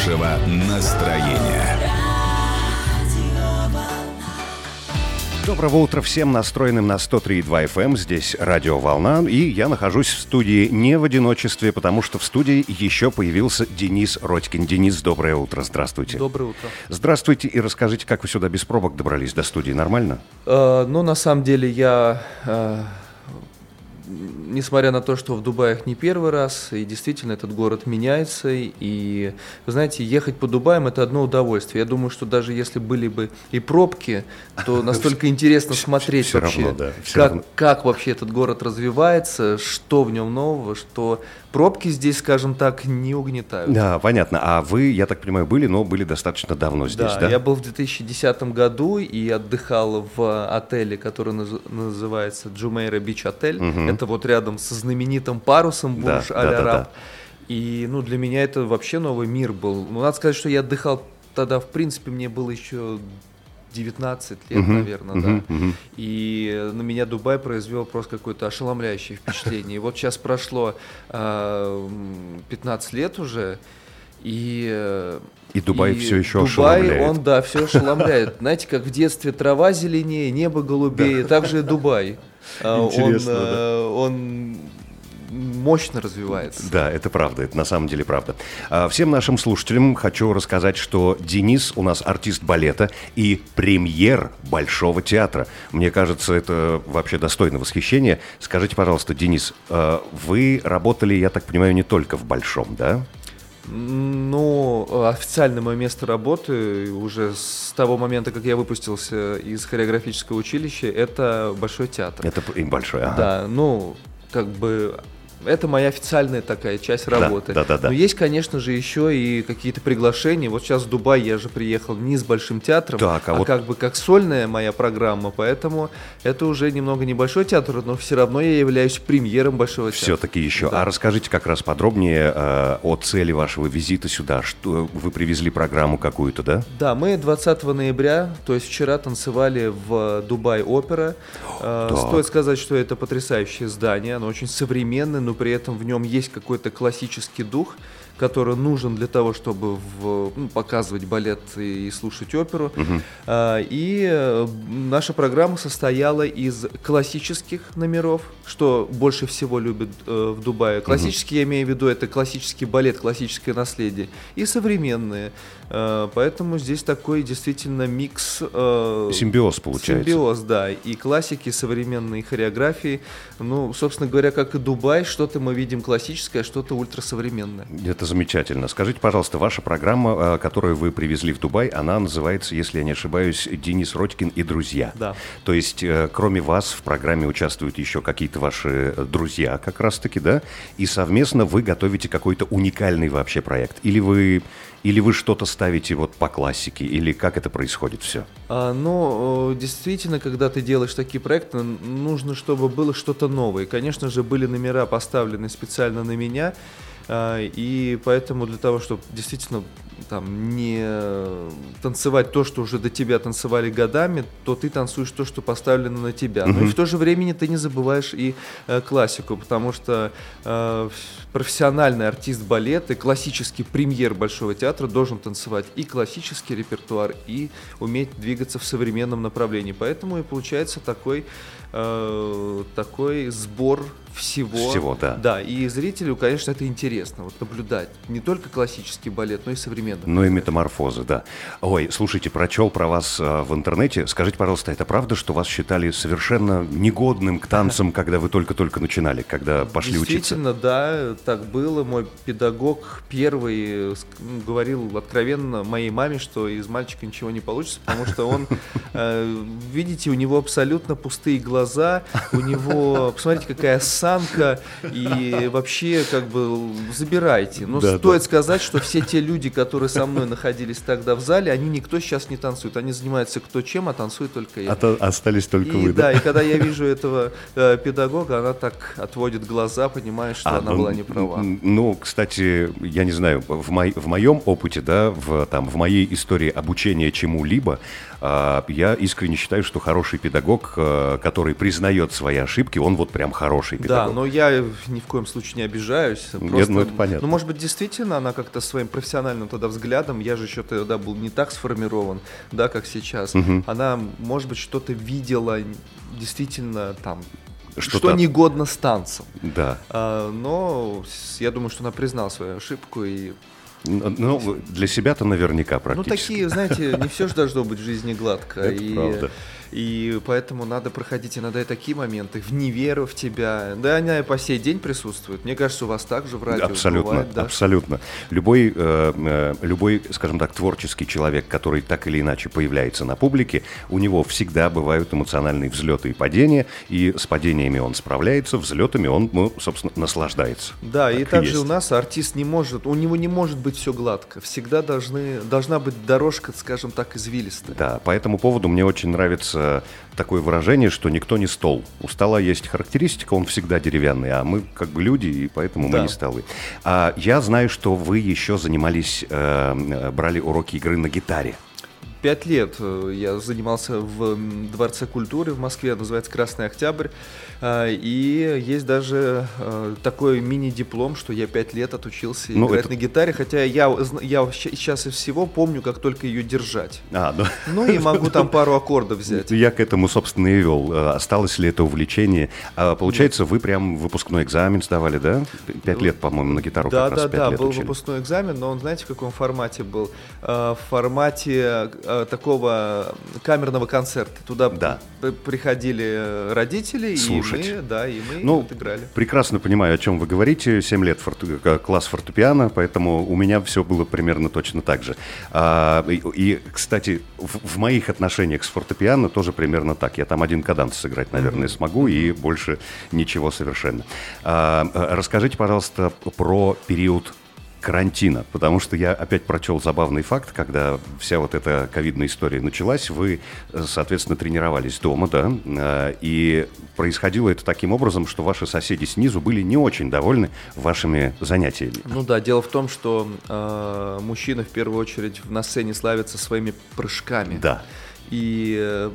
хорошего настроения. Доброго утра всем настроенным на 103.2 FM. Эм. Здесь Радио Волна. И я нахожусь в студии не в одиночестве, потому что в студии еще появился Денис Родькин. Денис, доброе утро. Здравствуйте. Доброе утро. Здравствуйте и расскажите, как вы сюда без пробок добрались до студии. Нормально? Э, ну, на самом деле, я э, несмотря на то, что в Дубаях не первый раз, и действительно этот город меняется, и, вы знаете, ехать по Дубаям – это одно удовольствие. Я думаю, что даже если были бы и пробки, то настолько интересно смотреть вообще, как вообще этот город развивается, что в нем нового, что пробки здесь, скажем так, не угнетают. Да, понятно. А вы, я так понимаю, были, но были достаточно давно здесь, да? Да, я был в 2010 году и отдыхал в отеле, который называется Джумейра Бич Отель. Угу. Это вот рядом со знаменитым парусом Бурж да, Аль-Араб. Да, да, да. И, ну, для меня это вообще новый мир был. Ну, надо сказать, что я отдыхал тогда, в принципе, мне было еще 19 лет, uh-huh, наверное, uh-huh, да. Uh-huh. И на меня Дубай произвел просто какое-то ошеломляющее впечатление. И вот сейчас прошло э, 15 лет уже, и... Э, и Дубай и все еще Дубай, ошеломляет. он, да, все ошеломляет. Знаете, как в детстве трава зеленее, небо голубее, так же и Дубай. А, Интересно, он, да. Э, он мощно развивается. Да, это правда, это на самом деле правда. А, всем нашим слушателям хочу рассказать, что Денис у нас артист балета и премьер Большого театра. Мне кажется, это вообще достойно восхищения. Скажите, пожалуйста, Денис, а, вы работали, я так понимаю, не только в Большом, да? Ну, официальное мое место работы уже с того момента, как я выпустился из хореографического училища, это Большой театр. Это и большой, ага. Да, ну, как бы это моя официальная такая часть работы. Да, да, да, Но есть, конечно же, еще и какие-то приглашения. Вот сейчас в Дубай я же приехал не с большим театром, так, а, а вот... как бы как сольная моя программа, поэтому это уже немного небольшой театр, но все равно я являюсь премьером большого театра. Все-таки еще. Да. А расскажите как раз подробнее э, о цели вашего визита сюда. Что вы привезли программу какую-то, да? Да, мы 20 ноября, то есть вчера танцевали в Дубай опера. Э, стоит сказать, что это потрясающее здание, оно очень современное, но при этом в нем есть какой-то классический дух, который нужен для того, чтобы в, ну, показывать балет и, и слушать оперу. Угу. А, и э, наша программа состояла из классических номеров, что больше всего любят э, в Дубае. Классический, угу. я имею в виду, это классический балет, классическое наследие. И современные. Э, поэтому здесь такой действительно микс... Э, симбиоз получается. Симбиоз, да. И классики, современные хореографии. Ну, собственно говоря, как и Дубай, что-то мы видим классическое, что-то ультрасовременное. Это замечательно. Скажите, пожалуйста, ваша программа, э, которую вы привезли в Дубай, она называется, если я не ошибаюсь, «Денис Родькин и друзья». Да. То есть, э, кроме вас, в программе участвуют еще какие-то ваши друзья, как раз-таки, да? И совместно вы готовите какой-то уникальный вообще проект? Или вы или вы что-то ставите вот по классике, или как это происходит все? А, ну, действительно, когда ты делаешь такие проекты, нужно, чтобы было что-то новое. конечно же, были номера поставлены специально на меня, и поэтому для того, чтобы действительно там не танцевать то, что уже до тебя танцевали годами, то ты танцуешь то, что поставлено на тебя. Mm-hmm. Но и в то же время ты не забываешь и э, классику, потому что э, профессиональный артист балета, классический премьер Большого театра должен танцевать и классический репертуар, и уметь двигаться в современном направлении. Поэтому и получается такой, э, такой сбор всего. Всего, да. Да, и зрителю, конечно, это интересно, вот наблюдать не только классический балет, но и современный. Ну и метаморфозы, да. Ой, слушайте, прочел про вас э, в интернете. Скажите, пожалуйста, это правда, что вас считали совершенно негодным к танцам, когда вы только-только начинали, когда пошли учиться? Действительно, да, так было. Мой педагог первый ну, говорил откровенно моей маме, что из мальчика ничего не получится, потому что он, э, видите, у него абсолютно пустые глаза, у него, посмотрите, какая осанка, и вообще, как бы, забирайте. Но да, стоит да. сказать, что все те люди, которые со мной находились тогда в зале, они никто сейчас не танцует. Они занимаются кто чем, а танцует только я. А остались только и, вы, да? Да, и когда я вижу этого э, педагога, она так отводит глаза, понимая, что а, она ну, была не права. Ну, кстати, я не знаю, в, мой, в моем опыте, да, в, там, в моей истории обучения чему-либо, А, я искренне считаю, что хороший педагог, э, который признает свои ошибки, он вот прям хороший педагог. Да, но я ни в коем случае не обижаюсь. Просто, Нет, ну это понятно. Ну, может быть, действительно, она как-то своим профессиональным тогда взглядом, я же еще тогда был не так сформирован, да, как сейчас. Мгм. Она, может быть, что-то видела действительно там, Что-то- что негодно с танцем. Да. А, но я думаю, что она признала свою ошибку и Ну, для себя-то наверняка Ну, практически. такие, знаете, не все же должно быть в жизни гладко. Это и, правда. И поэтому надо проходить иногда и такие моменты, в неверу в тебя. Да, они и по сей день присутствуют. Мне кажется, у вас также в радио Абсолютно, бывает, да? абсолютно. Любой, э, э, любой, скажем так, творческий человек, который так или иначе появляется на публике, у него всегда бывают эмоциональные взлеты и падения, и с падениями он справляется, взлетами он, ну, собственно, наслаждается. Да, Так и и также есть. у нас артист не может, у него не может быть все гладко. Всегда должны, должна быть дорожка, скажем так, извилистая. Да, по этому поводу мне очень нравится такое выражение, что никто не стол. У стола есть характеристика, он всегда деревянный, а мы как бы люди, и поэтому мы Да. не столы. А я знаю, что вы еще занимались, э, э, брали уроки игры на гитаре. Пять лет э, я занимался в Дворце культуры в Москве, называется «Красный Октябрь». А, И есть даже э, такой мини-диплом, что я пять лет отучился Ну, играть это- на гитаре, хотя я, я сейчас из всего помню, как только ее держать. А, ну, Ну и могу там пару аккордов взять. Я к этому, собственно, и вел. Э, Осталось ли это увлечение? А, получается, вы прям выпускной экзамен сдавали, да? Пять лет, по-моему, на гитару Да, как раз да, пять да, лет был учили. выпускной экзамен, но он, знаете, в каком формате был? В формате такого камерного концерта. Туда Да. приходили э, родители, Слушать. и мы, да, и мы Ну, вот играли. прекрасно понимаю, о чем вы говорите. Семь лет форту- э, класс фортепиано, поэтому у меня все было примерно точно так же. А, и, и, кстати, в, в моих отношениях с фортепиано тоже примерно так. Я там один каданс сыграть, наверное, смогу, и больше ничего совершенно. А, э, расскажите, пожалуйста, про период карантина, потому что я опять прочел забавный факт, когда вся вот эта ковидная история началась, вы, э, соответственно, тренировались дома, да, э, и происходило это таким образом, что ваши соседи снизу были не очень довольны вашими занятиями. Ну да, дело в том, что э, мужчина в первую очередь на сцене славится своими прыжками. Да. И э,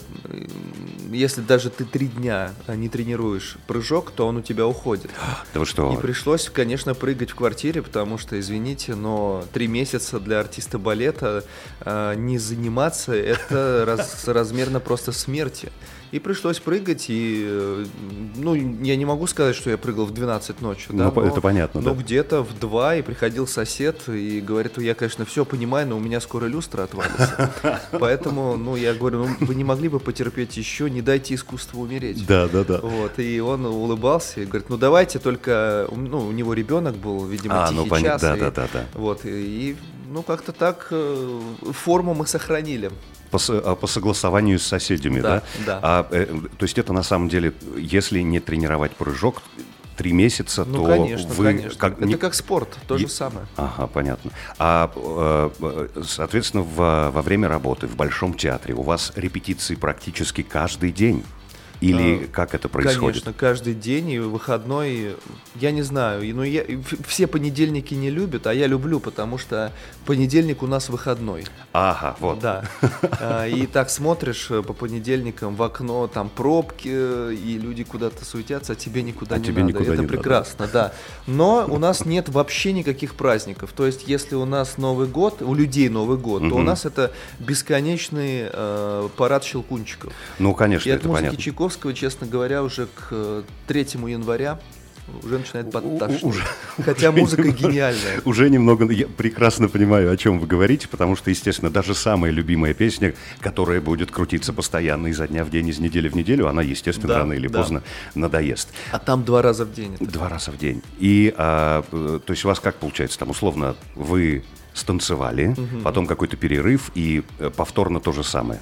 если даже ты три дня не тренируешь прыжок, то он у тебя уходит. Да вы что? И пришлось, конечно, прыгать в квартире, потому что, извините, но три месяца для артиста балета э, не заниматься это раз- размерно просто смерти. И пришлось прыгать, и, э, ну, я не могу сказать, что я прыгал в 12 ночи. Ну, по- это понятно, Но да. где-то в 2, и приходил сосед, и говорит, я, конечно, все понимаю, но у меня скоро люстра отвалится. Поэтому, ну, я говорю, ну, вы не могли бы потерпеть еще, не дайте искусству умереть. Да, да, да. Вот, и он улыбался и говорит, ну давайте только, ну у него ребенок был, видимо, А, тихий ну, понятно, час. да, и- да, да, да. Вот, и, ну как-то так э, форму мы сохранили. По, а, по согласованию с соседями, да? Да, да. А, э, то есть это на самом деле, если не тренировать прыжок три месяца, Ну, то конечно, вы конечно. как Это не- как спорт, то же самое. Ага, понятно. А, э, соответственно, в- во время работы в Большом театре у вас репетиции практически каждый день? Или А, как это происходит? Конечно, каждый день и выходной, я не знаю, и, ну, я, все понедельники не любят, а я люблю, потому что понедельник у нас выходной. Ага, вот. Да. А, И так смотришь э, по понедельникам в окно, там пробки, и люди куда-то суетятся, а тебе никуда А не тебе надо. никуда Это не надо. прекрасно, да. Но у нас нет вообще никаких праздников. То есть, если у нас Новый год, у людей Новый год, то у нас это бесконечный э, парад щелкунчиков. Ну, конечно, И это понятно. Чайковского, честно говоря, уже к э, 3 января уже начинает подташнивать. уже- Хотя уже музыка немного- гениальная. Уже немного, я прекрасно понимаю, о чем вы говорите, потому что, естественно, даже самая любимая песня, которая будет крутиться постоянно изо дня в день, из недели в неделю, она, естественно, Да, рано или да. поздно надоест. А там два раза в день. это. Два раза в день. И, а, э, то есть у вас как получается, там, условно, вы станцевали, потом какой-то перерыв, и э, повторно то же самое.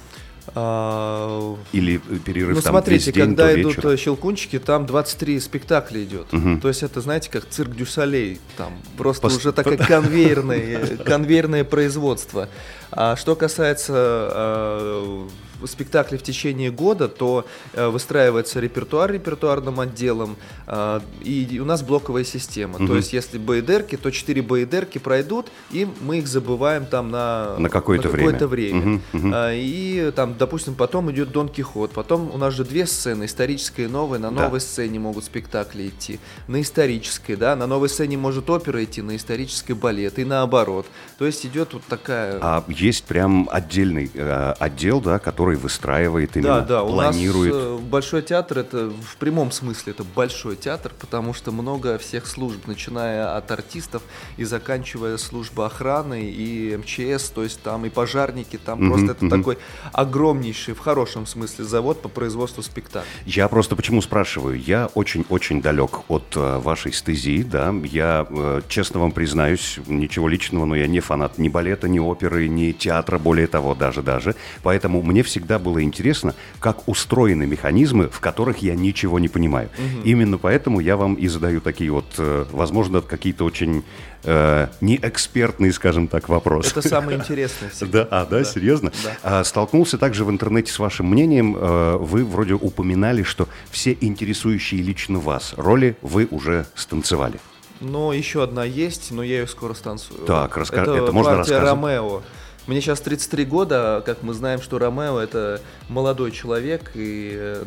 А, Или э, перерыв Ну, там смотрите, весь день когда до идут вечера. э, щелкунчики, там 23 спектакля идет. То есть это, знаете, как цирк Дю Солей. Там просто Пос- уже такое конвейерное, конвейерное производство. А что касается спектакли в течение года, то э, выстраивается репертуар репертуарным отделом, э, и у нас блоковая система. Мгм. То есть, если БДРки, то 4 БДРки пройдут, и мы их забываем там на, На какое-то время. какое-то время. Мгм, мгм. А, И там, допустим, потом идет Дон Кихот. Потом у нас же две сцены, историческая и новая. На Да. новой сцене могут спектакли идти. На исторической, да, на новой сцене может опера идти, на исторической балет и наоборот. То есть идет вот такая... А есть прям отдельный э, отдел, да, который выстраивает именно, Да, да, у нас планирует. э, Большой театр это в прямом смысле это большой театр, потому что много всех служб, начиная от артистов и заканчивая службой охраны и МЧС, то есть там и пожарники, там Мгм, просто это такой огромнейший, в хорошем смысле, завод по производству спектаклей. Я просто почему спрашиваю? Я очень-очень далек от э, вашей стезии, да. Я, э, честно вам признаюсь, ничего личного, но я не фанат ни балета, ни оперы, ни театра, более того, даже-даже. Поэтому мне всегда было интересно, как устроены механизмы, в которых я ничего не понимаю. Именно поэтому я вам и задаю такие вот, э, возможно, какие-то очень э, неэкспертные, скажем так, вопросы. Это самое интересное. Да, а, да, серьезно? Да. А, столкнулся также в интернете с вашим мнением. э, Вы вроде упоминали, что все интересующие лично вас роли вы уже станцевали. Но еще одна есть, но я ее скоро станцую. Так, раска- это, это можно партия рассказывать? Ромео. Мне сейчас 33 года, а как мы знаем, что Ромео это молодой человек, и э,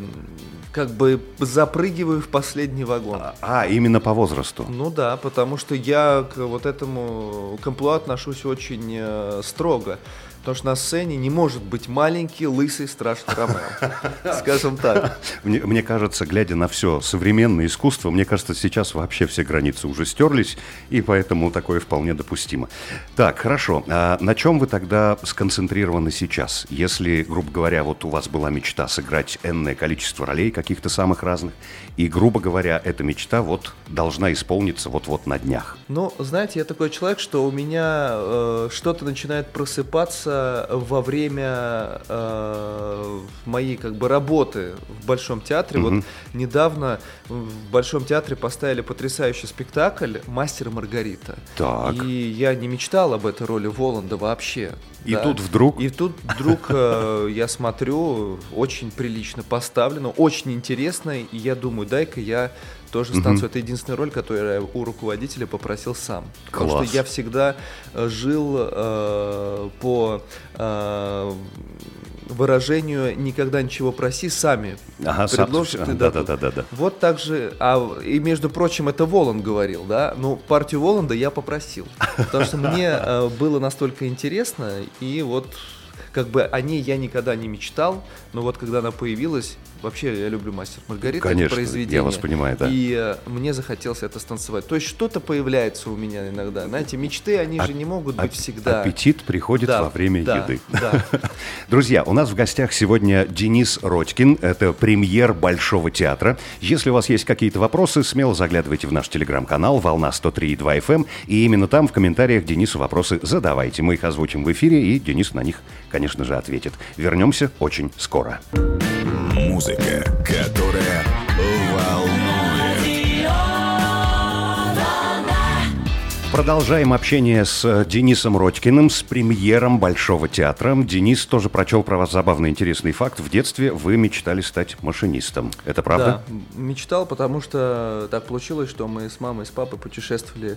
как бы запрыгиваю в последний вагон. А, именно по возрасту. Ну да, потому что я к вот этому комплуа отношусь очень э, строго. Потому что на сцене не может быть маленький, лысый, страшный Ромео. Скажем так. Мне, мне кажется, глядя на все современное искусство, мне кажется, сейчас вообще все границы уже стерлись, и поэтому такое вполне допустимо. Так, хорошо. А на чем вы тогда сконцентрированы сейчас? Если, грубо говоря, вот у вас была мечта сыграть энное количество ролей каких-то самых разных, и, грубо говоря, эта мечта вот должна исполниться вот-вот на днях. Ну, знаете, я такой человек, что у меня э, что-то начинает просыпаться во время э, моей как бы работы в Большом театре. Мгм. Вот недавно в Большом театре поставили потрясающий спектакль «Мастер и Маргарита». Так. И я не мечтал об этой роли Воланда вообще. И тут вдруг- И тут вдруг э, я смотрю, очень прилично поставлено, очень интересно, и я думаю, дай-ка я тоже станцию. Это единственная роль, которую я у руководителя попросил сам. Потому Класс. что я всегда э, жил э, по э, выражению «никогда ничего проси, сами Ага, сам- и да, дадут». да, да, да, да. Вот так же, а, и между прочим, это Воланд говорил, да, ну, партию Воланда я попросил, потому что мне э, было настолько интересно, и вот как бы о ней я никогда не мечтал, но вот когда она появилась, вообще я люблю «Мастер Маргарита», это Конечно, произведение. я вас понимаю, да. И э, мне захотелось это станцевать. То есть что-то появляется у меня иногда, знаете, мечты, они же не могут быть Ап- всегда. Аппетит приходит Да, во время да, еды. да. Друзья, у нас в гостях сегодня Денис Родькин. Это премьер Большого театра. Если у вас есть какие-то вопросы, смело заглядывайте в наш телеграм-канал «Волна 103.2 FM». И именно там в комментариях Денису вопросы задавайте. Мы их озвучим в эфире, и Денис на них, конечно же, ответит. Вернемся очень скоро. Музыка, которая волнует. Продолжаем общение с э, Денисом Родькиным, с премьером Большого театра. Денис тоже прочел про вас забавный интересный факт. В детстве вы мечтали стать машинистом. Это правда? Да, мечтал, потому что так получилось, что мы с мамой и с папой путешествовали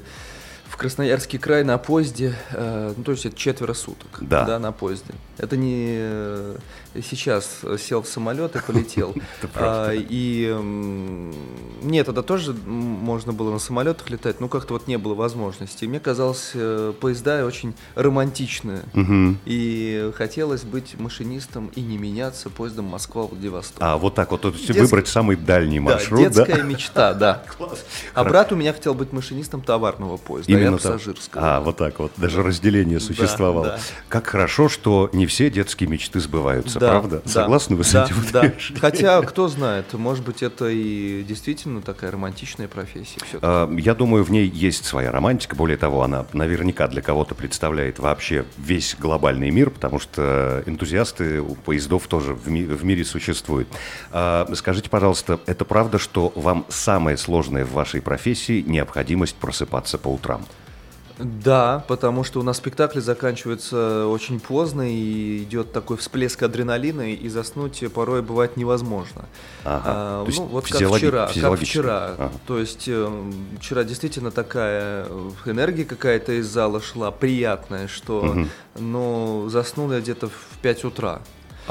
в Красноярский край на поезде, э, ну, то есть это четверо суток, Да. на поезде. Это не э, сейчас сел в самолет и полетел. А, И мне тогда тоже можно было на самолетах летать, но как-то вот не было возможности. Мне казалось, э, поезда очень романтичные. И хотелось быть машинистом и не меняться поездом Москва-Владивосток. А, вот так вот, то есть Детск- выбрать самый дальний маршрут, да, детская мечта, да. А брат у меня хотел быть машинистом товарного поезда, а я пассажирского. А, вот так вот. Даже разделение существовало. Как хорошо, что не все детские мечты сбываются, Да, правда? да, Согласны вы с да, этим да. утверждением? Хотя, кто знает, может быть, это и действительно такая романтичная профессия. А, Я думаю, в ней есть своя романтика. Более того, она наверняка для кого-то представляет вообще весь глобальный мир, потому что энтузиасты у поездов тоже в, ми- в мире существуют. А, Скажите, пожалуйста, это правда, что вам самое сложное в вашей профессии необходимость просыпаться по утрам? Да, потому что у нас спектакли заканчиваются очень поздно, и идет такой всплеск адреналина, и заснуть порой бывает невозможно. Ага, А, ну, вот как вчера, как вчера. Ага. То есть э, вчера действительно такая э, энергия какая-то из зала шла, приятная, что, Мгм. ну, заснул я где-то в 5 утра.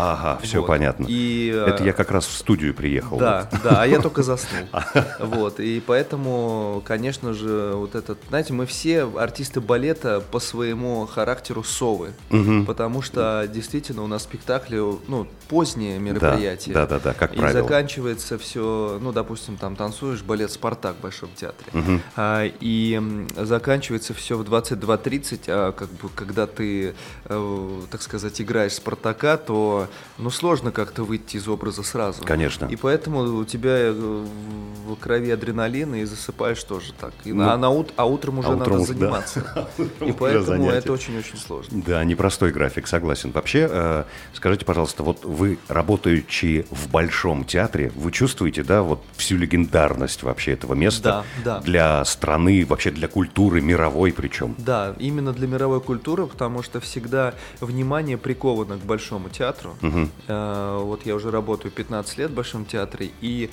Ага, все Вот. понятно. И, э, Это я как раз в студию приехал. Да, да, а я только заснул. Вот, и поэтому, конечно же, вот этот, знаете, мы все артисты балета по своему характеру совы, Мгм. потому что действительно у нас спектакли, ну, поздние мероприятия. Да, да, да, как и правило. заканчивается все, ну, допустим, там танцуешь балет «Спартак» в Большом театре. Мгм. А, и заканчивается все в 22.30, а как бы когда ты, э, так сказать, играешь Спартака, то ну сложно как-то выйти из образа сразу. Конечно. И поэтому у тебя э, в крови адреналин и засыпаешь тоже так. И Ну, а, на ут- а утром уже а утром надо да. заниматься. И уже поэтому это очень-очень сложно. Да, непростой график, согласен. Вообще, э, скажите, пожалуйста, вот вы, работающие в Большом театре, вы чувствуете, да, вот всю легендарность вообще этого места Да, да. для страны, вообще для культуры мировой причем? Да, именно для мировой культуры, потому что всегда внимание приковано к Большому театру. Мгм. Э, Вот я уже работаю 15 лет в Большом театре, и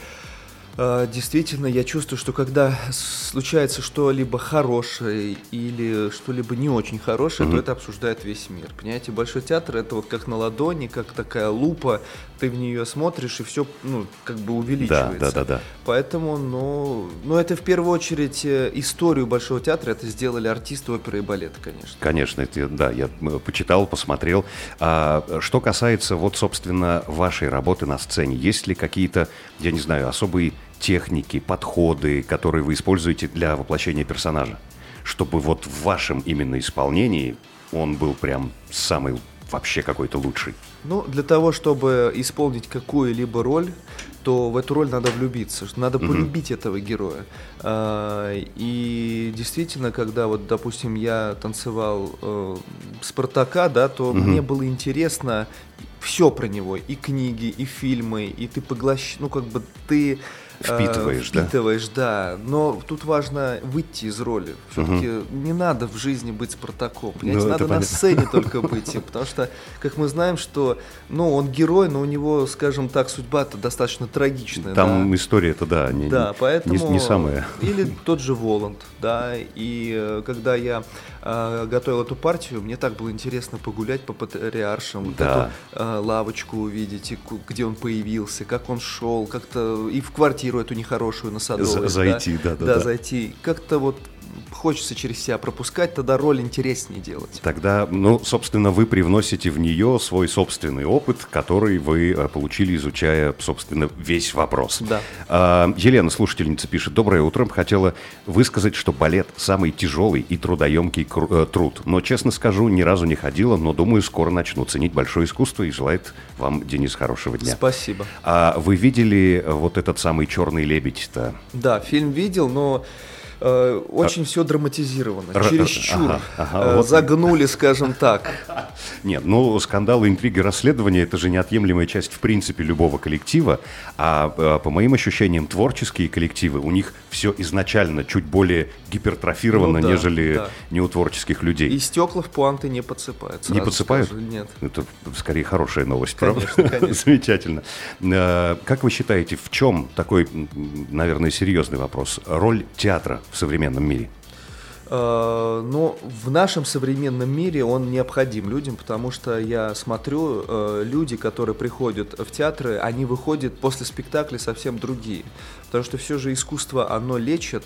э, действительно я чувствую, что когда случается что-либо хорошее или что-либо не очень хорошее, то это обсуждает весь мир. Понимаете, Большой театр это вот как на ладони, как такая лупа, ты в нее смотришь и все, ну, как бы увеличивается. Да, да, да, да. Поэтому, ну, ну, это в первую очередь э, историю Большого театра это сделали артисты оперы и балета, конечно. Конечно, это, да, я м, почитал, посмотрел. А, что касается, вот, собственно, вашей работы на сцене, есть ли какие-то, я не знаю, особые техники, подходы, которые вы используете для воплощения персонажа? Чтобы вот в вашем именно исполнении он был прям самый вообще какой-то лучший. Ну, для того, чтобы исполнить какую-либо роль, то в эту роль надо влюбиться, что надо полюбить этого героя. А, И действительно, когда вот, допустим, я танцевал э, Спартака, да, то мне было интересно все про него, и книги, и фильмы, и ты поглощ, ну как бы ты э, Впитываешь, да? впитываешь, да. Но тут важно выйти из роли. Все-таки не надо в жизни быть Спартаком. Понимаете, Ну, надо на понятно. сцене только быть. им, Потому что, как мы знаем, что ну, он герой, но у него, скажем так, судьба-то достаточно трагичная. Там да. история-то, да, не, Да, не- поэтому... не, самая. Или тот же Воланд, да, и э, когда я э, готовил эту партию, мне так было интересно погулять по патриаршам, Да. эту э, лавочку увидеть, и где он появился, как он шел, как-то и в квартиру эту нехорошую на Садовой. За- зайти, да, да, Да, да. зайти. Как-то вот хочется через себя пропускать, тогда роль интереснее делать. Тогда, ну, собственно, вы привносите в нее свой собственный опыт, который вы э, получили, изучая, собственно, весь вопрос. Да. А, Елена, слушательница, пишет. Доброе утро. Хотела высказать, что балет – самый тяжелый и трудоемкий труд. Но, честно скажу, ни разу не ходила, но, думаю, скоро начну ценить большое искусство и желает вам, Денис, хорошего дня. Спасибо. А вы видели э, вот этот самый «Черный лебедь»-то? Да, фильм видел, но э, очень все драматизировано. Р- Чересчур ага, ага, э, вот. загнули, скажем так. Нет, ну скандалы, интриги, расследования это же неотъемлемая часть в принципе любого коллектива. А э, по моим ощущениям, творческие коллективы, у них все изначально чуть более гипертрофировано, Ну да, нежели да. не у творческих людей. И стекла в пуанты не подсыпают. Не подсыпают? скажу. Нет. Это скорее хорошая новость, Конечно, правда? конечно. Замечательно. Э, Как вы считаете, в чем такой, наверное, серьезный вопрос, роль театра в современном мире? Э, Но в нашем современном мире он необходим людям, потому что я смотрю, э, люди, которые приходят в театры, они выходят после спектакля совсем другие. Потому что все же искусство, оно лечит,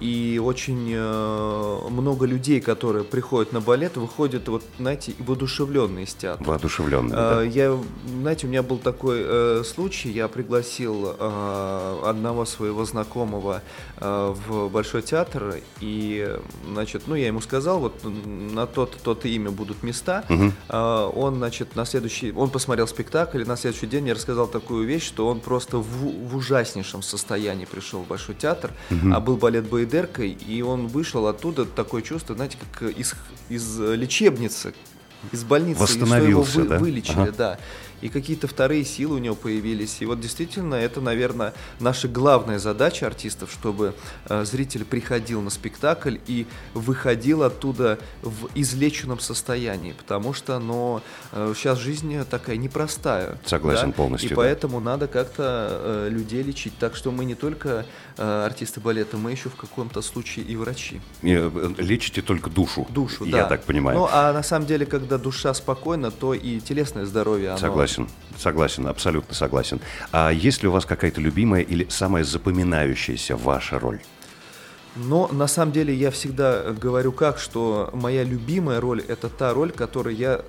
и очень э, много людей, которые приходят на балет, выходят, вот, знаете, воодушевленные из театра. Воодушевленный, Э, да? Я, знаете, у меня был такой э, случай, я пригласил э, одного своего знакомого в Большой театр, и, значит, ну, я ему сказал, вот на тот, тот имя будут места, Э, он, значит, на следующий, он посмотрел спектакль, и на следующий день я рассказал такую вещь, что он просто в, в ужаснейшем состоянии пришел в Большой театр, а был балет Байдеркой, и он вышел оттуда, такое чувство, знаете, как из, из лечебницы, из больницы, и что его Восстановился, вы- да? вылечили, Ага. да. И какие-то вторые силы у него появились. И вот действительно это, наверное, наша главная задача артистов, чтобы э, зритель приходил на спектакль и выходил оттуда в излеченном состоянии, потому что, но э, сейчас жизнь такая непростая. Согласен да? полностью. И да. поэтому надо как-то э, людей лечить. Так что мы не только э, артисты балета, мы еще в каком-то случае и врачи. Э, лечите только душу. Душу, я да. так понимаю. Ну, а на самом деле, когда душа спокойна, то и телесное здоровье, оно... Согласен, согласен, абсолютно согласен. А есть ли у вас какая-то любимая или самая запоминающаяся ваша роль? Но на самом деле я всегда говорю как, что моя любимая роль это та роль, которую я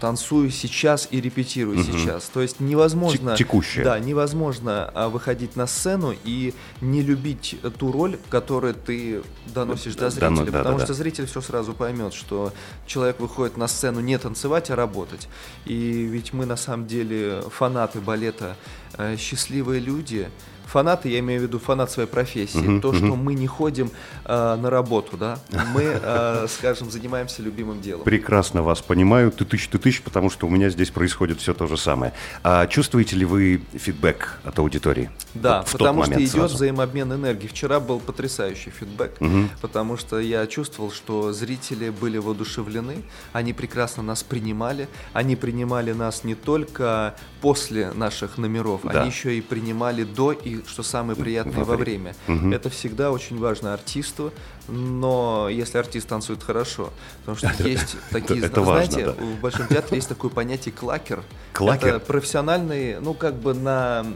танцую сейчас и репетирую угу. сейчас. То есть невозможно... Текущая. Да, невозможно а, выходить на сцену и не любить ту роль, которую ты доносишь до зрителя. Да, ну, да, потому да, что да. зритель все сразу поймет, что человек выходит на сцену не танцевать, а работать. И ведь мы на самом деле фанаты балета, э, счастливые люди, фанаты, я имею в виду фанат своей профессии, uh-huh, то, uh-huh. что мы не ходим э, на работу, да, мы, э, скажем, занимаемся любимым делом. Прекрасно вас понимаю, ты тысяч, ты тысяч, потому что у меня здесь происходит все то же самое. А чувствуете ли вы фидбэк от аудитории? Да, вот потому что идет сразу. взаимообмен энергии. Вчера был потрясающий фидбэк, uh-huh. потому что я чувствовал, что зрители были воодушевлены, они прекрасно нас принимали, они принимали нас не только после наших номеров, да. они еще и принимали до и что самое приятное во, во время. Угу. Это всегда очень важно артисту, но если артист танцует хорошо, потому что есть такие, это знаете, важно, да. в Большом театре есть такое понятие клакер. Клакер? Это профессиональный, ну как бы на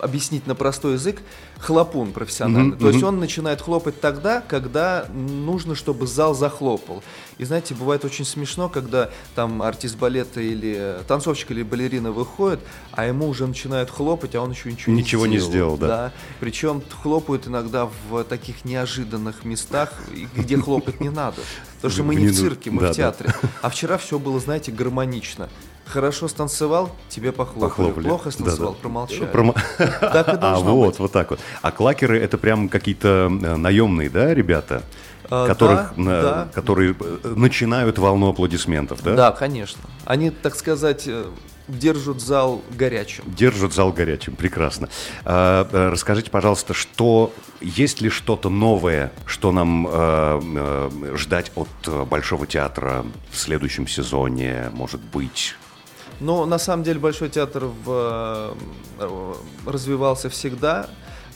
объяснить на простой язык, хлопун профессиональный. Mm-hmm. То есть он начинает хлопать тогда, когда нужно, чтобы зал захлопал. И знаете, бывает очень смешно, когда там артист балета или танцовщик или балерина выходит, а ему уже начинают хлопать, а он еще ничего, ничего не сделал. Не сделал да. да. Причем хлопают иногда в таких неожиданных местах, где хлопать не надо. Потому что мы не в цирке, мы в театре. А вчера все было, знаете, гармонично. Хорошо станцевал, тебе похлопали. похлопали. Плохо станцевал, да, да. промолчали. Промо... Так и а, вот, быть. вот так вот. А клакеры это прям какие-то э, наемные, да, ребята? А, которых, да, на, да. которые э, начинают волну аплодисментов, да? Да, конечно. Они, так сказать, э, держат зал горячим. Держат зал горячим, прекрасно. А, расскажите, пожалуйста, что есть ли что-то новое, что нам а, а, ждать от Большого театра в следующем сезоне, может быть? Но на самом деле Большой театр в, э, развивался всегда,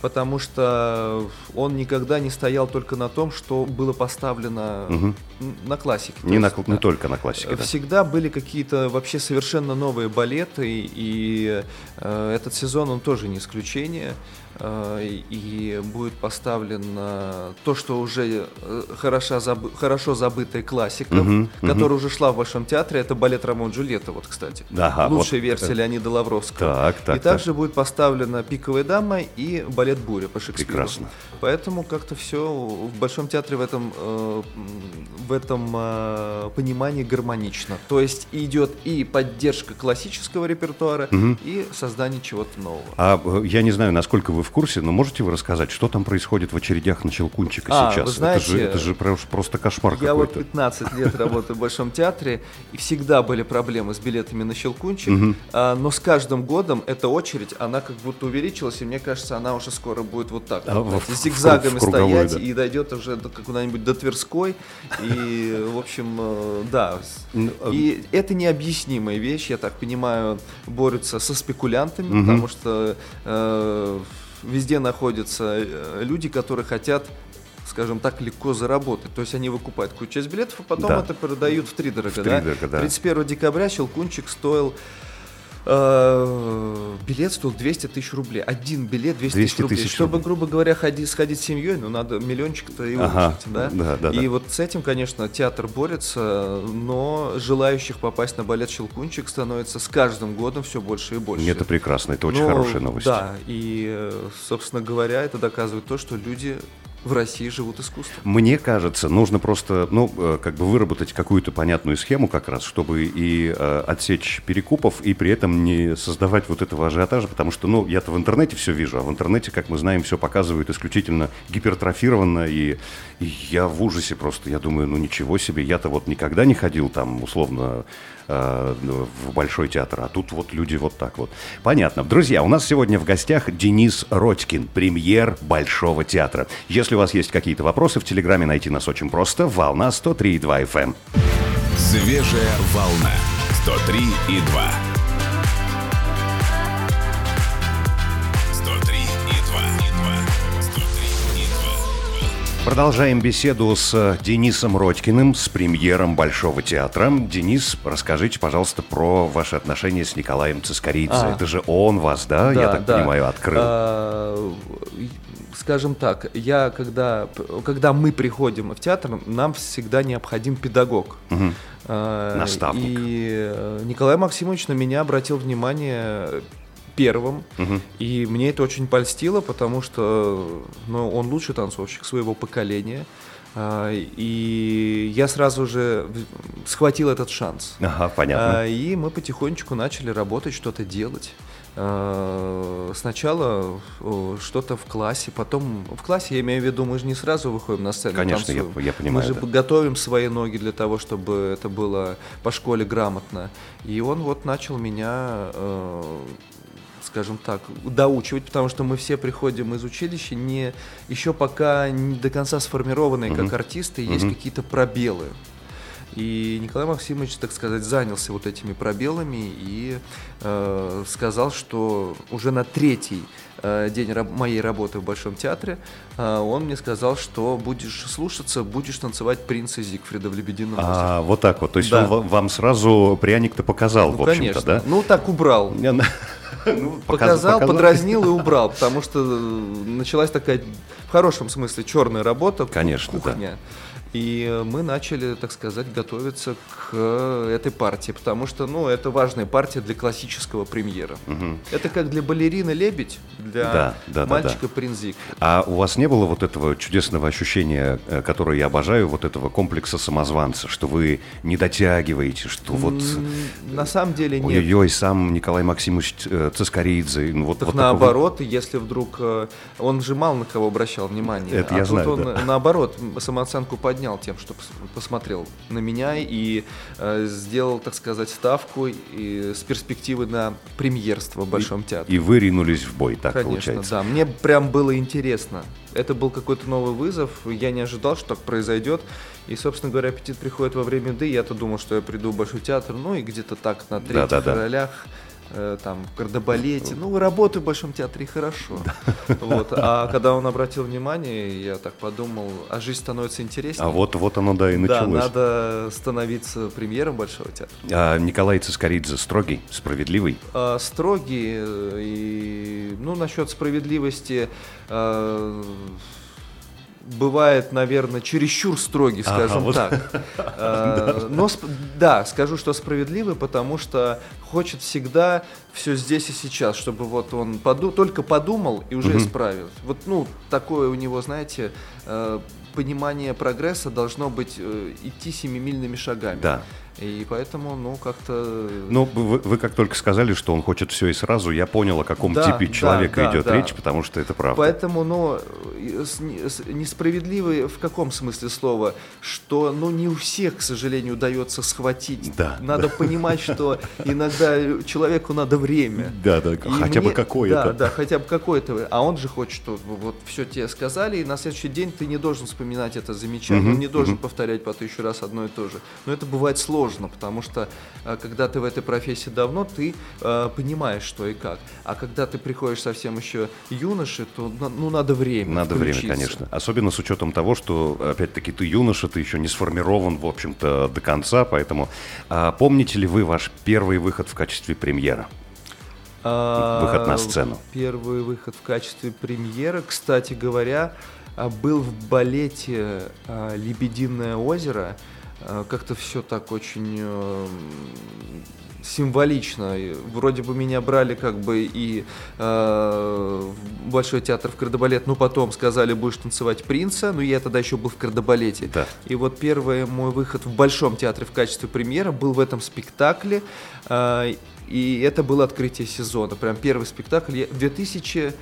потому что он никогда не стоял только на том, что было поставлено угу. на классике. Не, есть, на, не только на классике. Всегда да. были какие-то вообще совершенно новые балеты, и э, этот сезон он тоже не исключение. Э, и будет поставлено то, что уже э, хорошо, забы, хорошо забытая классика, угу, которая угу. уже шла в Большом театре, это балет Ромео Джульетта, вот, кстати. Ага, Лучшая вот. версия Леонида Лавровского. Так, так, и также так. будет поставлена «Пиковая дама» и балет «Буря» по Шекспиру. Прекрасно. Поэтому как-то все в Большом театре в этом, э, в этом понимании гармонично. То есть идет и поддержка классического репертуара, угу. и создание чего-то нового. А я не знаю, насколько вы в курсе, но можете вы рассказать, что там происходит в очередях на Щелкунчика а, сейчас? Вы знаете, это, же, это же просто кошмар Я какой-то. вот 15 лет работаю в Большом театре, и всегда были проблемы с билетами на Щелкунчик, угу. а, но с каждым годом эта очередь, она как будто увеличилась, и мне кажется, она уже скоро будет вот так, а, вот, в, зигзагами в, в круговой, стоять, да. и дойдет уже до, куда-нибудь до Тверской, и, в общем, э, да. А и это необъяснимая вещь, я так понимаю, борются со спекулянтами, угу. потому что э, везде находятся э, люди, которые хотят скажем так, легко заработать. То есть они выкупают какую-то часть билетов, а потом да. это продают в три дорого. Да? да. 31 декабря Щелкунчик стоил Э, билет стоил 200 тысяч рублей. Один билет 200, 200 тысяч рублей. Тысяч Чтобы, рублей. грубо говоря, ходить, сходить с семьей, ну, надо миллиончик-то и ага, да? Да, да? И да. вот с этим, конечно, театр борется, но желающих попасть на балет «Щелкунчик» становится с каждым годом все больше и больше. Это прекрасно, это очень ну, хорошая новость. Да, и, собственно говоря, это доказывает то, что люди в России живут искусством. Мне кажется, нужно просто, ну, э, как бы выработать какую-то понятную схему как раз, чтобы и э, отсечь перекупов, и при этом не создавать вот этого ажиотажа, потому что, ну, я-то в интернете все вижу, а в интернете, как мы знаем, все показывают исключительно гипертрофированно, и, и я в ужасе просто, я думаю, ну, ничего себе, я-то вот никогда не ходил там, условно, э, в Большой театр, а тут вот люди вот так вот. Понятно. Друзья, у нас сегодня в гостях Денис Родькин, премьер Большого театра. Если если у вас есть какие-то вопросы, в Телеграме найти нас очень просто. Волна 103,2 FM. Эм. Свежая волна 103,2. Продолжаем беседу с Денисом Родькиным, с премьером Большого театра. Денис, расскажите, пожалуйста, про ваши отношения с Николаем Цискоридзе. А. Это же он вас, да, да я так да. понимаю, открыл? А, скажем так, я когда, когда мы приходим в театр, нам всегда необходим педагог. Угу. Наставник. И э, Николай Максимович на меня обратил внимание первым, угу. и мне это очень польстило, потому что ну, он лучший танцовщик своего поколения. А, и я сразу же схватил этот шанс. Ага, понятно. А, и мы потихонечку начали работать, что-то делать. Э, сначала что-то в классе, потом в классе, я имею в виду, мы же не сразу выходим на сцену. Конечно, я, я понимаю. Мы же да. готовим свои ноги для того, чтобы это было по школе грамотно. И он вот начал меня э, скажем так, доучивать, потому что мы все приходим из училища не еще пока не до конца сформированные угу. как артисты, есть угу. какие-то пробелы. И Николай Максимович, так сказать, занялся вот этими пробелами и э, сказал, что уже на третий э, день раб- моей работы в Большом театре э, он мне сказал, что будешь слушаться, будешь танцевать принца Зигфрида в «Лебедином озере». А, вот так вот. То есть да. он вам сразу пряник-то показал, ну, в общем-то, конечно. да? Ну, так убрал. Ну, показал, показал, подразнил и убрал, потому что началась такая в хорошем смысле черная работа. Конечно, кухня. Да. И мы начали, так сказать, готовиться к этой партии, потому что, ну, это важная партия для классического премьера. Угу. Это как для балерины лебедь, для да, да, мальчика да, да. принзик. А у вас не было вот этого чудесного ощущения, э, которое я обожаю, вот этого комплекса самозванца, что вы не дотягиваете, что вот... На самом деле нет. Ой-ой, сам Николай Максимович э, Цискоридзе. Ну, вот, так вот наоборот, такого... если вдруг... Э, он же мало на кого обращал внимание. Это а я тут знаю, он, да. наоборот, самооценку поднял поднял тем, что посмотрел на меня и э, сделал, так сказать, ставку и с перспективы на премьерство в Большом и, театре. И вы ринулись в бой, так Конечно, получается? да. Мне прям было интересно. Это был какой-то новый вызов. Я не ожидал, что так произойдет. И, собственно говоря, аппетит приходит во время еды. Я-то думал, что я приду в Большой театр, ну и где-то так на третьих да, да, ролях. Да Э, там, в кардебалете. Ну, работаю в Большом театре, хорошо. Вот. А когда он обратил внимание, я так подумал, а жизнь становится интереснее. А вот, вот оно, да, и началось. Да, надо становиться премьером Большого театра. А Николай Цискоридзе строгий, справедливый? А, строгий. Э, и, ну, насчет справедливости... А, бывает, наверное, чересчур строгий, скажем ага, вот. так. Э, но да, скажу, что справедливый, потому что хочет всегда все здесь и сейчас, чтобы вот он поду только подумал и уже исправил. Вот, ну, такое у него, знаете, э, понимание прогресса должно быть э, идти семимильными шагами. Да. И поэтому, ну, как-то... Ну, вы, вы как только сказали, что он хочет все и сразу, я понял, о каком да, типе человека да, идет да. речь, потому что это правда. Поэтому, ну, несправедливый в каком смысле слова? Что, ну, не у всех, к сожалению, удается схватить. Да. Надо да. понимать, что иногда человеку надо время. Да, да, и хотя мне... бы какое-то. Да, да, хотя бы какое-то. А он же хочет, что вот все тебе сказали, и на следующий день ты не должен вспоминать это замечание, угу, не должен угу. повторять по тысячу раз одно и то же. Но это бывает сложно сложно, потому что э, когда ты в этой профессии давно, ты э, понимаешь, что и как. А когда ты приходишь совсем еще юноши, то ну, надо время. Надо включиться. время, конечно. Особенно с учетом того, что, опять-таки, ты юноша, ты еще не сформирован, в общем-то, до конца. Поэтому а, помните ли вы ваш первый выход в качестве премьера? А, выход на сцену. Первый выход в качестве премьера, кстати говоря, а, был в балете «Лебединое озеро». Э, как-то все так очень э, символично. Вроде бы меня брали как бы и э, в Большой театр в кардебалет, но потом сказали, будешь танцевать принца, но я тогда еще был в кардебалете. Да. И вот первый мой выход в Большом театре в качестве премьера был в этом спектакле. Э, и это было открытие сезона. Прям первый спектакль. Я, 2000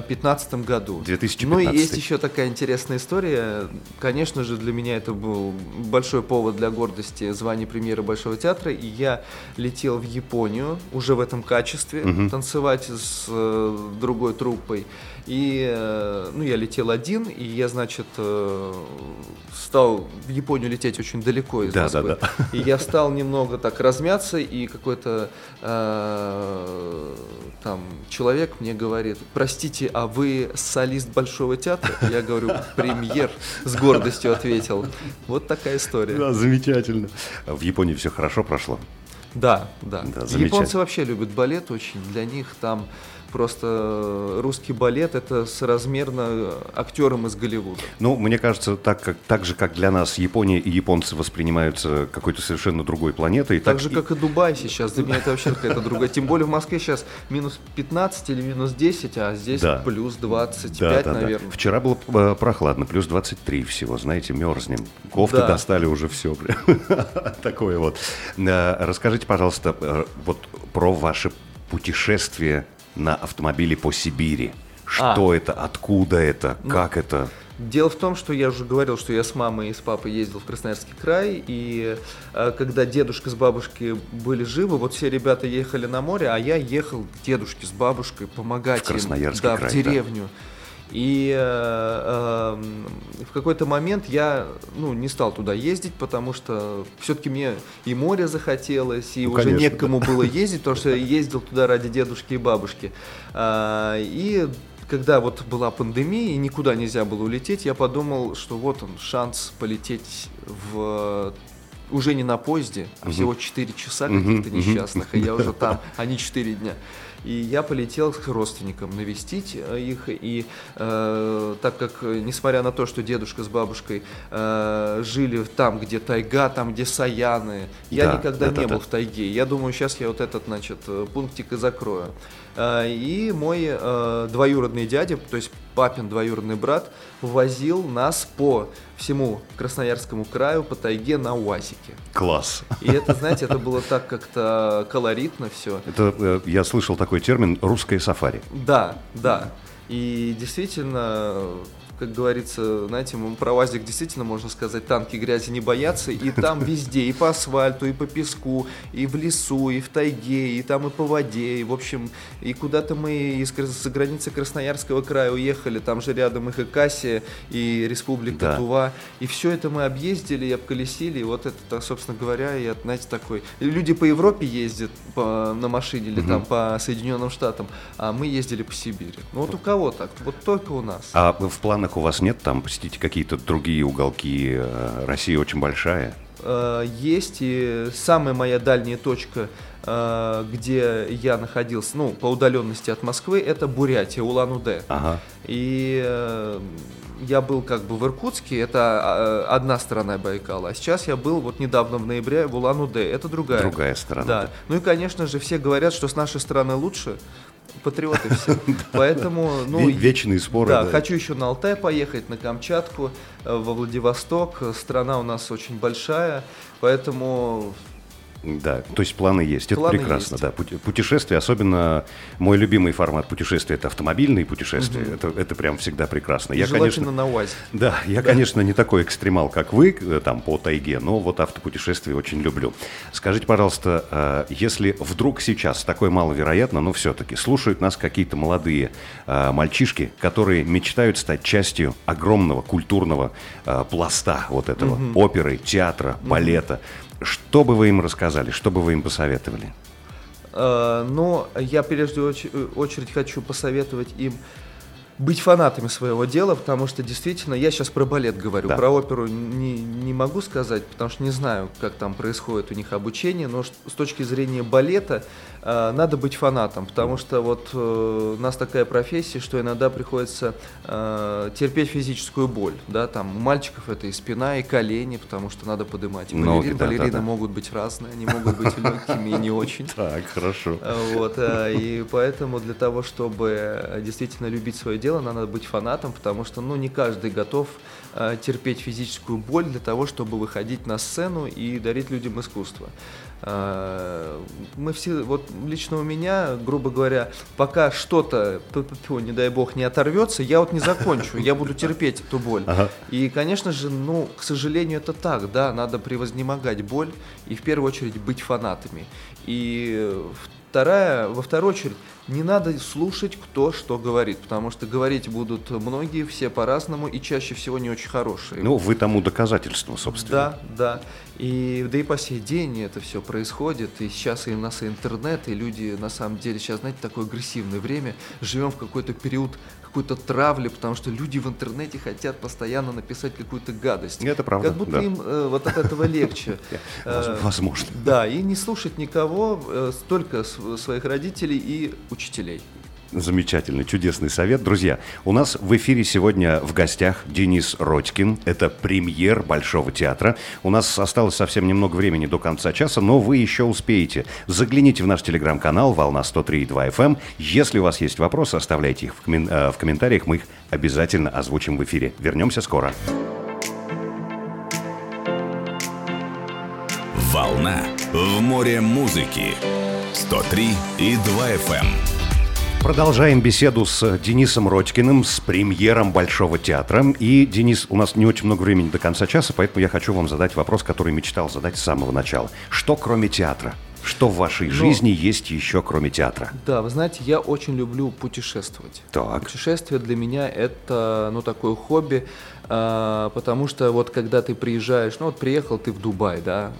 2015 году. 2015. Ну и есть еще такая интересная история. Конечно же, для меня это был большой повод для гордости звания премьеры Большого театра. И я летел в Японию уже в этом качестве, угу. танцевать с э, другой труппой. И, э, ну, я летел один, и я, значит, э, стал в Японию лететь очень далеко из да, Москвы. Да, да. И я стал немного так размяться, и какой-то э, там человек мне говорит, простите, а вы солист Большого театра? Я говорю, премьер, с гордостью ответил. Вот такая история. Да, замечательно. В Японии все хорошо прошло? Да, да. да Японцы вообще любят балет очень. Для них там Просто русский балет это соразмерно актерам из Голливуда. Ну, мне кажется, так, как, так же, как для нас Япония и японцы воспринимаются какой-то совершенно другой планетой. Так, так же, и... как и Дубай сейчас. Для меня это вообще какая-то другая. Тем более в Москве сейчас минус 15 или минус 10, а здесь да. плюс 25, да, да, наверное. Да. Вчера было э, прохладно, плюс 23 всего, знаете, мерзнем. Кофты да. достали уже все. Такое вот. Э, расскажите, пожалуйста, э, вот про ваше путешествие на автомобиле по Сибири. Что а. это, откуда это, ну, как это? Дело в том, что я уже говорил, что я с мамой и с папой ездил в Красноярский край, и э, когда дедушка с бабушкой были живы, вот все ребята ехали на море, а я ехал к дедушке с бабушкой помогать в им, да, край, в деревню. Да. И э, э, в какой-то момент я ну, не стал туда ездить, потому что все-таки мне и море захотелось, и ну, уже конечно, некому да. было ездить, потому что я ездил туда ради дедушки и бабушки. Э, и когда вот была пандемия и никуда нельзя было улететь, я подумал, что вот он шанс полететь в уже не на поезде, а всего 4 часа каких-то несчастных, и я уже там, а не 4 дня. И я полетел к родственникам навестить э, их. И э, так как, несмотря на то, что дедушка с бабушкой э, жили там, где тайга, там, где саяны, я да, никогда да, не да, был да. в тайге. Я думаю, сейчас я вот этот, значит, пунктик и закрою. Э, и мой э, двоюродный дядя, то есть папин двоюродный брат, возил нас по всему Красноярскому краю, по тайге на УАЗике. Класс. И это, знаете, это было так как-то колоритно все. Это, э, я слышал такой термин «русское сафари». Да, да. И действительно, как говорится, знаете, про УАЗик действительно можно сказать, танки грязи не боятся, и там везде, и по асфальту, и по песку, и в лесу, и в тайге, и там и по воде, и в общем, и куда-то мы из за границы Красноярского края уехали, там же рядом и Хакасия, и Республика да. Тува, и все это мы объездили и обколесили, и вот это, собственно говоря, и, знаете, такой, люди по Европе ездят по, на машине или угу. там по Соединенным Штатам, а мы ездили по Сибири. Ну вот у кого так? Вот только у нас. А в планах планах у вас нет там посетить какие-то другие уголки? Э, Россия очень большая. Э, есть, и самая моя дальняя точка, э, где я находился, ну, по удаленности от Москвы, это Бурятия, Улан-Удэ. Ага. И я был как бы в Иркутске, это одна сторона Байкала, а сейчас я был вот недавно в ноябре в Улан-Удэ, это другая. Другая сторона. Да. Ну и, конечно же, все говорят, что с нашей стороны лучше, патриоты все. Поэтому, ну... Вечные споры. Да, хочу еще на Алтай поехать, на Камчатку, э, во Владивосток. Страна у нас очень большая, поэтому да, то есть планы есть, это планы прекрасно, есть. да. Путешествия, особенно мой любимый формат путешествия, это автомобильные путешествия, угу. это, это прям всегда прекрасно. Я, Желательно конечно, на УАЗе. Да, я, да. конечно, не такой экстремал, как вы, э, там, по тайге, но вот автопутешествия очень люблю. Скажите, пожалуйста, э, если вдруг сейчас, такое маловероятно, но все-таки, слушают нас какие-то молодые э, мальчишки, которые мечтают стать частью огромного культурного пласта вот этого, угу. оперы, театра, балета, что бы вы им рассказали, что бы вы им посоветовали? Э, ну, я прежде очередь хочу посоветовать им быть фанатами своего дела, потому что действительно, я сейчас про балет говорю, Да. про оперу не, не могу сказать, потому что не знаю, как там происходит у них обучение, но с точки зрения балета э, надо быть фанатом, потому что вот э, у нас такая профессия, что иногда приходится э, терпеть физическую боль, да, там у мальчиков это и спина, и колени, потому что надо поднимать. Ноги, балерин- да, да, балерины да. могут быть разные, они могут быть легкими и не очень. Так, хорошо. Вот, э, и поэтому для того, чтобы э, действительно любить свое дело, надо быть фанатом, потому что, ну, не каждый готов э, терпеть физическую боль для того, чтобы выходить на сцену и дарить людям искусство. Э, Мы все, вот лично у меня, грубо говоря, пока что-то, не дай бог, не оторвется, я вот не закончу, я буду терпеть эту боль. Ага. И, конечно же, ну, к сожалению, это так, да, надо превознемогать боль и в первую очередь быть фанатами. И э, вторая, во вторую очередь, не надо слушать, кто что говорит, потому что говорить будут многие, все по-разному и чаще всего не очень хорошие. Ну, вы тому доказательство, собственно. Да, да. И да и по сей день это все происходит. И сейчас и у нас и интернет, и люди на самом деле сейчас, знаете, такое агрессивное время. Живем в какой-то период какой-то травли, потому что люди в интернете хотят постоянно написать какую-то гадость. Это правда, Как будто да. им э, вот от этого легче. Э, Возможно. Да, и не слушать никого, э, только св- своих родителей и учителей. Замечательный, чудесный совет. Друзья, у нас в эфире сегодня в гостях Денис Родькин. Это премьер Большого театра. У нас осталось совсем немного времени до конца часа, но вы еще успеете. Загляните в наш телеграм-канал «Волна 103.2 FM». эм». Если у вас есть вопросы, оставляйте их в, коммен- э, в комментариях, мы их обязательно озвучим в эфире. Вернемся скоро. Волна в море музыки. 103 и 2 FM. Продолжаем беседу с Денисом Родькиным, с премьером Большого театра. И, Денис, у нас не очень много времени до конца часа, поэтому я хочу вам задать вопрос, который мечтал задать с самого начала. Что кроме театра? Что в вашей Ну, жизни есть еще кроме театра? Да, вы знаете, я очень люблю путешествовать. Так. Путешествие для меня это, ну, такое хобби, а, потому что вот когда ты приезжаешь, ну, вот приехал ты в Дубай, да,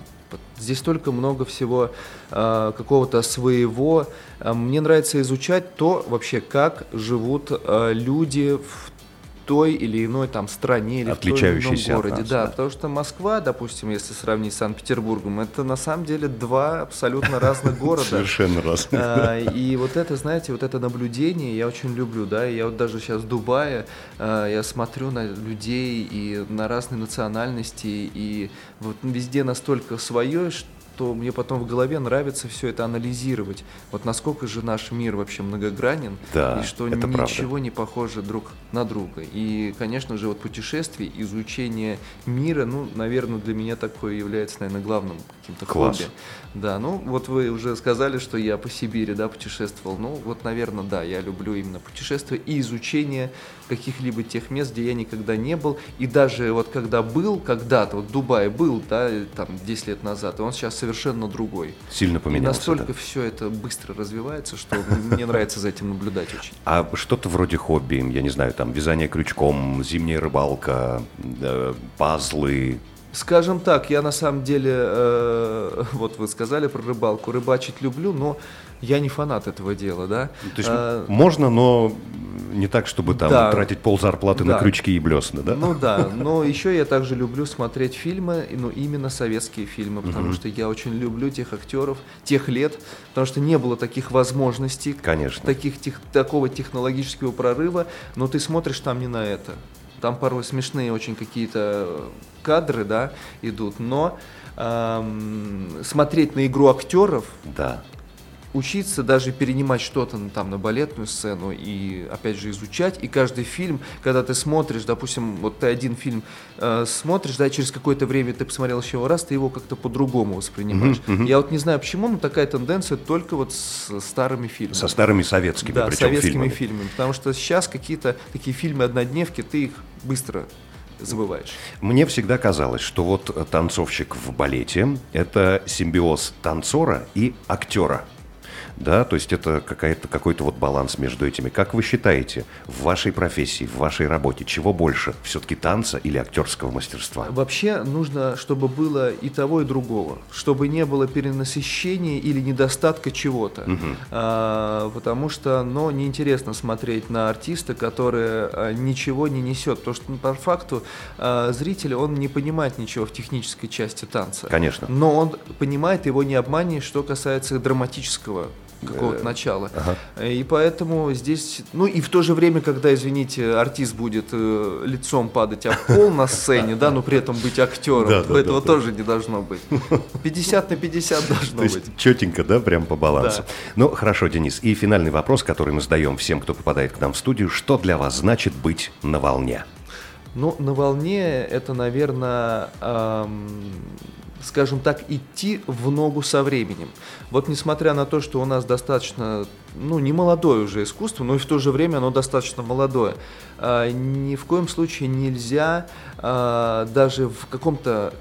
здесь столько много всего а, какого-то своего. А, Мне нравится изучать то вообще, как живут а, люди в той или иной там стране или в том или ином от городе. нас, да, да. потому что Москва, допустим, если сравнить с Санкт-Петербургом, это на самом деле два абсолютно разных города. Совершенно раз. А, И вот это, знаете, вот это наблюдение я очень люблю, да, я вот даже сейчас в Дубае, а, я смотрю на людей и на разные национальности, и вот везде настолько свое, что мне потом в голове нравится все это анализировать. Вот насколько же наш мир вообще многогранен, Да, и что это правда. ничего не похоже друг на друга. И, конечно же, вот путешествие, изучение мира, ну, наверное, для меня такое является, наверное, главным каким-то Класс. хобби. Да, ну вот вы уже сказали, что я по Сибири, да, путешествовал. Ну вот, наверное, да, я люблю именно путешествия и изучение каких-либо тех мест, где я никогда не был. И даже вот когда был, когда-то, вот в Дубае был, да, там 10 лет назад, и он сейчас совершенно другой. Сильно И поменялся. настолько да. все это быстро развивается, что мне нравится за этим наблюдать очень. А что-то вроде хобби, я не знаю, там вязание крючком, зимняя рыбалка, э, пазлы. Скажем так, я на самом деле, э, вот вы сказали про рыбалку, рыбачить люблю, но я не фанат этого дела, да. То есть Э, можно, но не так, чтобы там Да. тратить пол зарплаты на Да. крючки и блесны, да? Ну да, но еще я также люблю смотреть фильмы, ну именно советские фильмы, потому что я очень люблю тех актеров, тех лет, потому что не было таких возможностей, Конечно. таких тех- такого технологического прорыва, но ты смотришь там не на это. Там порой смешные очень какие-то кадры, да, идут, но эм, смотреть на игру актеров, Да. Учиться даже перенимать что-то ну, там на балетную сцену и опять же изучать. И каждый фильм когда ты смотришь допустим вот ты один фильм э, смотришь да через какое-то время ты посмотрел еще его раз ты его как-то по-другому воспринимаешь. Я вот не знаю почему но такая тенденция только вот с старыми фильмами. Со старыми советскими, да, советскими фильмами. фильмами. Потому что сейчас какие-то такие фильмы однодневки ты их быстро забываешь. Мне всегда казалось, что вот э, танцовщик в балете – это симбиоз танцора и актера. Да, то есть это какая-то, какой-то вот баланс между этими. Как вы считаете, в вашей профессии, в вашей работе, чего больше, все-таки танца или актерского мастерства? Вообще нужно, чтобы было и того, и другого, чтобы не было перенасыщения или недостатка чего-то, угу. а, потому что, но неинтересно смотреть на артиста, который а, ничего не несет, потому что ну, по факту а, зритель, он не понимает ничего в технической части танца. Конечно. Но он понимает, его не обманешь, что касается драматического какого-то э, начала. Ага. И поэтому здесь, ну и в то же время, когда, извините, артист будет э, лицом падать об пол на сцене, да, но при этом быть актером, да, да, этого да, тоже не должно быть. 50 на 50 должно то быть. четенько, да, прям по балансу. Ну, хорошо, Денис. И финальный вопрос, который мы задаем всем, кто попадает к нам в студию. Что для вас значит быть на волне? Ну, на волне это, наверное, эм, скажем так, идти в ногу со временем. Вот несмотря на то, что у нас достаточно, ну, не молодое уже искусство, но и в то же время оно достаточно молодое, э, ни в коем случае нельзя э, даже в каком-то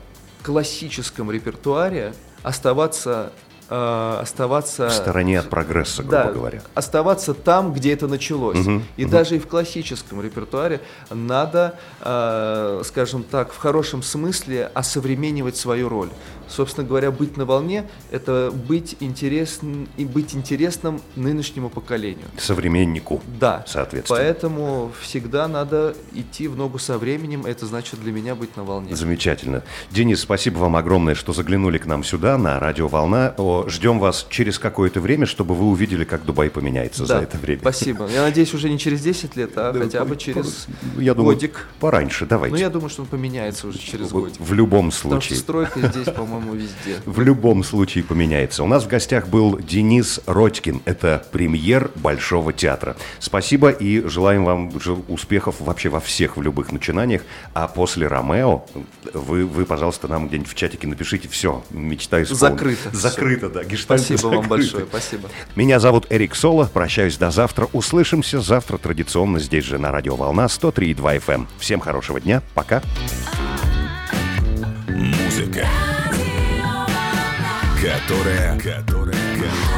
классическом репертуаре оставаться э, оставаться... В стороне от прогресса, грубо да, говоря. оставаться там, где это началось. Угу, и угу. даже и в классическом репертуаре надо, э, скажем так, в хорошем смысле осовременивать свою роль собственно говоря, быть на волне – это быть интересным и быть интересным нынешнему поколению. Современнику. Да. Соответственно. Поэтому всегда надо идти в ногу со временем. Это значит для меня быть на волне. Замечательно. Денис, спасибо вам огромное, что заглянули к нам сюда, на радио «Волна». Ждем вас через какое-то время, чтобы вы увидели, как Дубай поменяется да, за это время. спасибо. Я надеюсь, уже не через 10 лет, а хотя бы через я думаю, годик. Пораньше, давайте. Ну, я думаю, что он поменяется уже через годик. В любом случае. Потому что стройка здесь, по-моему, по-моему, везде. В любом случае поменяется. У нас в гостях был Денис Родькин. Это премьер Большого театра. Спасибо и желаем вам успехов вообще во всех, в любых начинаниях. А после Ромео вы, вы пожалуйста, нам где-нибудь в чатике напишите все. Мечта исполнена. Закрыто. Закрыто, да. Гештальт спасибо закрыто. вам большое. Спасибо. Меня зовут Эрик Соло. Прощаюсь до завтра. Услышимся завтра традиционно здесь же на Радио Волна 103,2 FM. Эм. Всем хорошего дня. Пока. Музыка которая, которая, которая